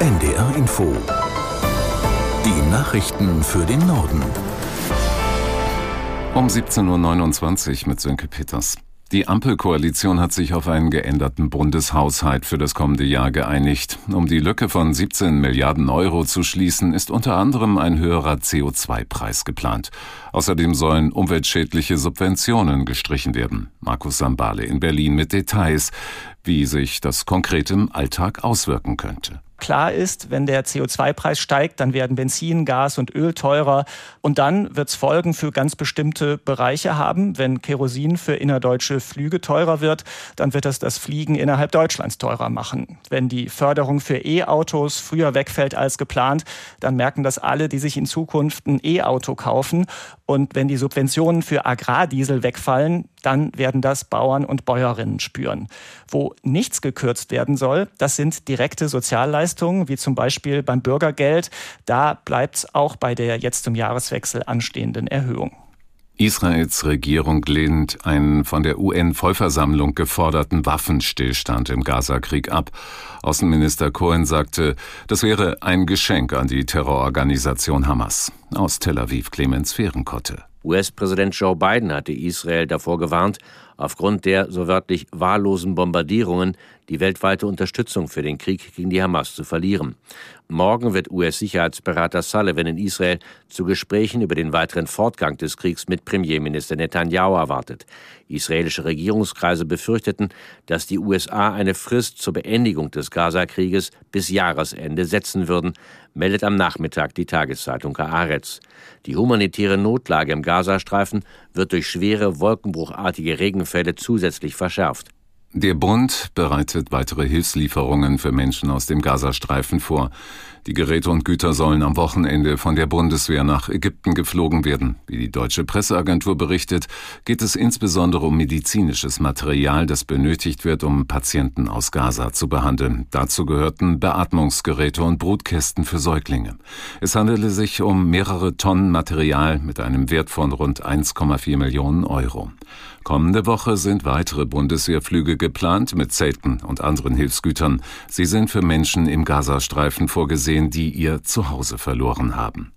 NDR Info. Die Nachrichten für den Norden. Um 17.29 Uhr mit Sönke Peters. Die Ampelkoalition hat sich auf einen geänderten Bundeshaushalt für das kommende Jahr geeinigt. Um die Lücke von 17 Milliarden Euro zu schließen, ist unter anderem ein höherer CO2-Preis geplant. Außerdem sollen umweltschädliche Subventionen gestrichen werden. Markus Sambale in Berlin mit Details, wie sich das konkret im Alltag auswirken könnte. Klar ist, wenn der CO2-Preis steigt, dann werden Benzin, Gas und Öl teurer. Und dann wird es Folgen für ganz bestimmte Bereiche haben. Wenn Kerosin für innerdeutsche Flüge teurer wird, dann wird das das Fliegen innerhalb Deutschlands teurer machen. Wenn die Förderung für E-Autos früher wegfällt als geplant, dann merken das alle, die sich in Zukunft ein E-Auto kaufen. Und wenn die Subventionen für Agrardiesel wegfallen, dann werden das Bauern und Bäuerinnen spüren. Wo nichts gekürzt werden soll, das sind direkte Sozialleistungen, wie zum Beispiel beim Bürgergeld. Da bleibt es auch bei der jetzt zum Jahreswechsel anstehenden Erhöhung. Israels Regierung lehnt einen von der UN-Vollversammlung geforderten Waffenstillstand im Gazakrieg ab. Außenminister Cohen sagte, das wäre ein Geschenk an die Terrororganisation Hamas. Aus Tel Aviv Clemens Fehrenkotte. US-Präsident Joe Biden hatte Israel davor gewarnt, aufgrund der so wörtlich wahllosen Bombardierungen die weltweite Unterstützung für den Krieg gegen die Hamas zu verlieren. Morgen wird US-Sicherheitsberater Sullivan in Israel zu Gesprächen über den weiteren Fortgang des Kriegs mit Premierminister Netanyahu erwartet. Israelische Regierungskreise befürchteten, dass die USA eine Frist zur Beendigung des Gaza-Krieges bis Jahresende setzen würden, meldet am Nachmittag die Tageszeitung Haaretz. Die humanitäre Notlage im Gazastreifen wird durch schwere wolkenbruchartige Regenfälle zusätzlich verschärft. Der Bund bereitet weitere Hilfslieferungen für Menschen aus dem Gazastreifen vor. Die Geräte und Güter sollen am Wochenende von der Bundeswehr nach Ägypten geflogen werden. Wie die deutsche Presseagentur berichtet, geht es insbesondere um medizinisches Material, das benötigt wird, um Patienten aus Gaza zu behandeln. Dazu gehörten Beatmungsgeräte und Brutkästen für Säuglinge. Es handele sich um mehrere Tonnen Material mit einem Wert von rund 1,4 Millionen Euro. Kommende Woche sind weitere Bundeswehrflüge geplant mit Zelten und anderen Hilfsgütern. Sie sind für Menschen im Gazastreifen vorgesehen, die ihr Zuhause verloren haben.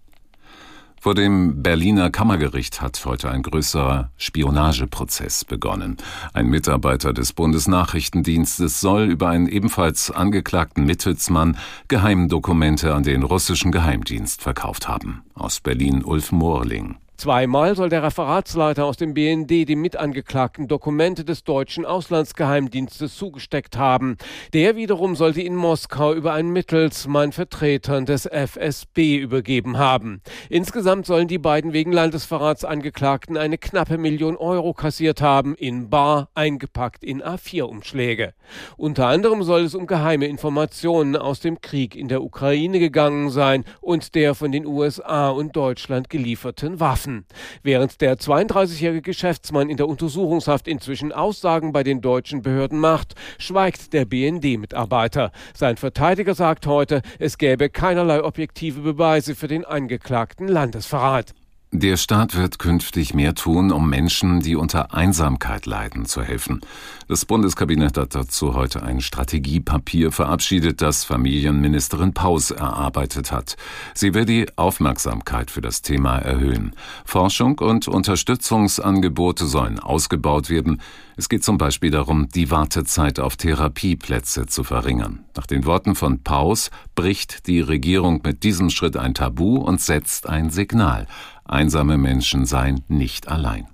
Vor dem Berliner Kammergericht hat heute ein größerer Spionageprozess begonnen. Ein Mitarbeiter des Bundesnachrichtendienstes soll über einen ebenfalls angeklagten Mittelsmann Geheimdokumente an den russischen Geheimdienst verkauft haben. Aus Berlin Ulf Mohrling. Zweimal soll der Referatsleiter aus dem BND die Mitangeklagten Dokumente des deutschen Auslandsgeheimdienstes zugesteckt haben. Der wiederum soll sie in Moskau über einen Mittelsmann Vertretern des FSB übergeben haben. Insgesamt sollen die beiden wegen Landesverrats Angeklagten eine knappe Million Euro kassiert haben, in bar eingepackt in A4-Umschläge. Unter anderem soll es um geheime Informationen aus dem Krieg in der Ukraine gegangen sein und der von den USA und Deutschland gelieferten Waffen. Sachsen. Während der 32-jährige Geschäftsmann in der Untersuchungshaft inzwischen Aussagen bei den deutschen Behörden macht, schweigt der BND-Mitarbeiter. Sein Verteidiger sagt heute, es gäbe keinerlei objektive Beweise für den angeklagten Landesverrat. Der Staat wird künftig mehr tun, um Menschen, die unter Einsamkeit leiden, zu helfen. Das Bundeskabinett hat dazu heute ein Strategiepapier verabschiedet, das Familienministerin Paus erarbeitet hat. Sie will die Aufmerksamkeit für das Thema erhöhen. Forschung und Unterstützungsangebote sollen ausgebaut werden. Es geht zum Beispiel darum, die Wartezeit auf Therapieplätze zu verringern. Nach den Worten von Paus bricht die Regierung mit diesem Schritt ein Tabu und setzt ein Signal. Einsame Menschen seien nicht allein.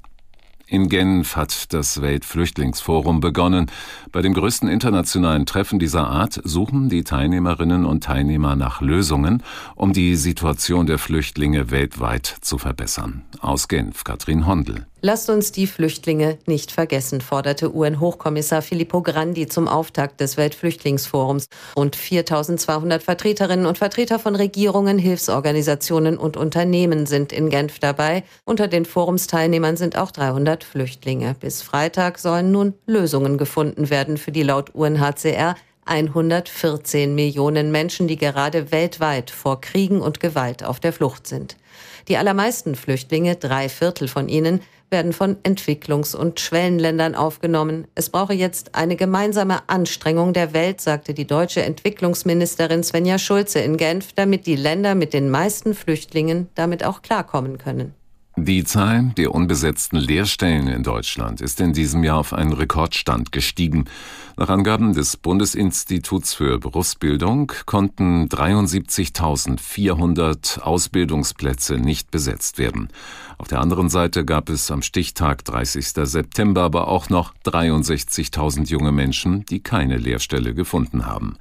In Genf hat das Weltflüchtlingsforum begonnen. Bei dem größten internationalen Treffen dieser Art suchen die Teilnehmerinnen und Teilnehmer nach Lösungen, um die Situation der Flüchtlinge weltweit zu verbessern. Aus Genf, Katrin Hondel. Lasst uns die Flüchtlinge nicht vergessen, forderte UN-Hochkommissar Filippo Grandi zum Auftakt des Weltflüchtlingsforums. Rund 4200 Vertreterinnen und Vertreter von Regierungen, Hilfsorganisationen und Unternehmen sind in Genf dabei. Unter den Forumsteilnehmern sind auch 300 Flüchtlinge. Bis Freitag sollen nun Lösungen gefunden werden für die laut UNHCR 114 Millionen Menschen, die gerade weltweit vor Kriegen und Gewalt auf der Flucht sind. Die allermeisten Flüchtlinge, drei Viertel von ihnen, werden von Entwicklungs- und Schwellenländern aufgenommen. Es brauche jetzt eine gemeinsame Anstrengung der Welt, sagte die deutsche Entwicklungsministerin Svenja Schulze in Genf, damit die Länder mit den meisten Flüchtlingen damit auch klarkommen können. Die Zahl der unbesetzten Lehrstellen in Deutschland ist in diesem Jahr auf einen Rekordstand gestiegen. Nach Angaben des Bundesinstituts für Berufsbildung konnten 73.400 Ausbildungsplätze nicht besetzt werden. Auf der anderen Seite gab es am Stichtag 30. September aber auch noch 63.000 junge Menschen, die keine Lehrstelle gefunden haben.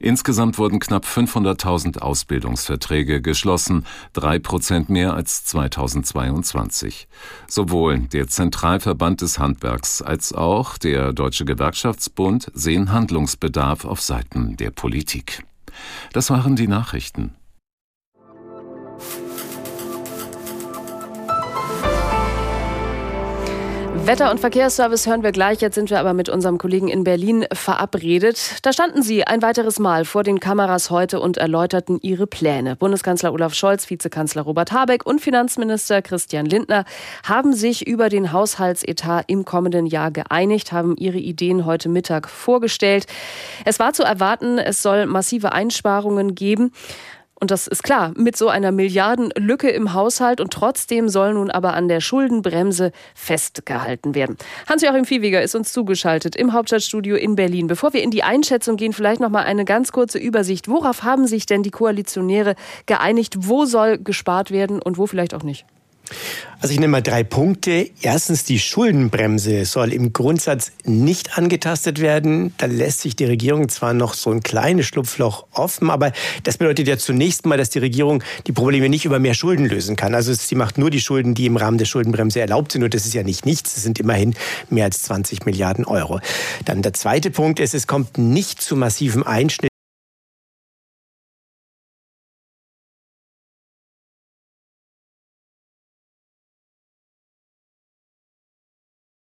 Insgesamt wurden knapp 500.000 Ausbildungsverträge geschlossen, drei Prozent mehr als 2022. Sowohl der Zentralverband des Handwerks als auch der Deutsche Gewerkschaftsbund und sehen Handlungsbedarf auf Seiten der Politik. Das waren die Nachrichten. Wetter- und Verkehrsservice hören wir gleich. Jetzt sind wir aber mit unserem Kollegen in Berlin verabredet. Da standen Sie ein weiteres Mal vor den Kameras heute und erläuterten Ihre Pläne. Bundeskanzler Olaf Scholz, Vizekanzler Robert Habeck und Finanzminister Christian Lindner haben sich über den Haushaltsetat im kommenden Jahr geeinigt, haben ihre Ideen heute Mittag vorgestellt. Es war zu erwarten, es soll massive Einsparungen geben. Und das ist klar, mit so einer Milliardenlücke im Haushalt und trotzdem soll nun aber an der Schuldenbremse festgehalten werden. Hans-Joachim Viehweger ist uns zugeschaltet im Hauptstadtstudio in Berlin. Bevor wir in die Einschätzung gehen, vielleicht noch mal eine ganz kurze Übersicht. Worauf haben sich denn die Koalitionäre geeinigt? Wo soll gespart werden und wo vielleicht auch nicht? Also ich nenne mal drei Punkte. Erstens, die Schuldenbremse soll im Grundsatz nicht angetastet werden. Da lässt sich die Regierung zwar noch so ein kleines Schlupfloch offen, aber das bedeutet ja zunächst mal, dass die Regierung die Probleme nicht über mehr Schulden lösen kann. Also sie macht nur die Schulden, die im Rahmen der Schuldenbremse erlaubt sind. Und das ist ja nicht nichts. Das sind immerhin mehr als 20 Milliarden Euro. Dann der zweite Punkt ist, es kommt nicht zu massiven Einschnitten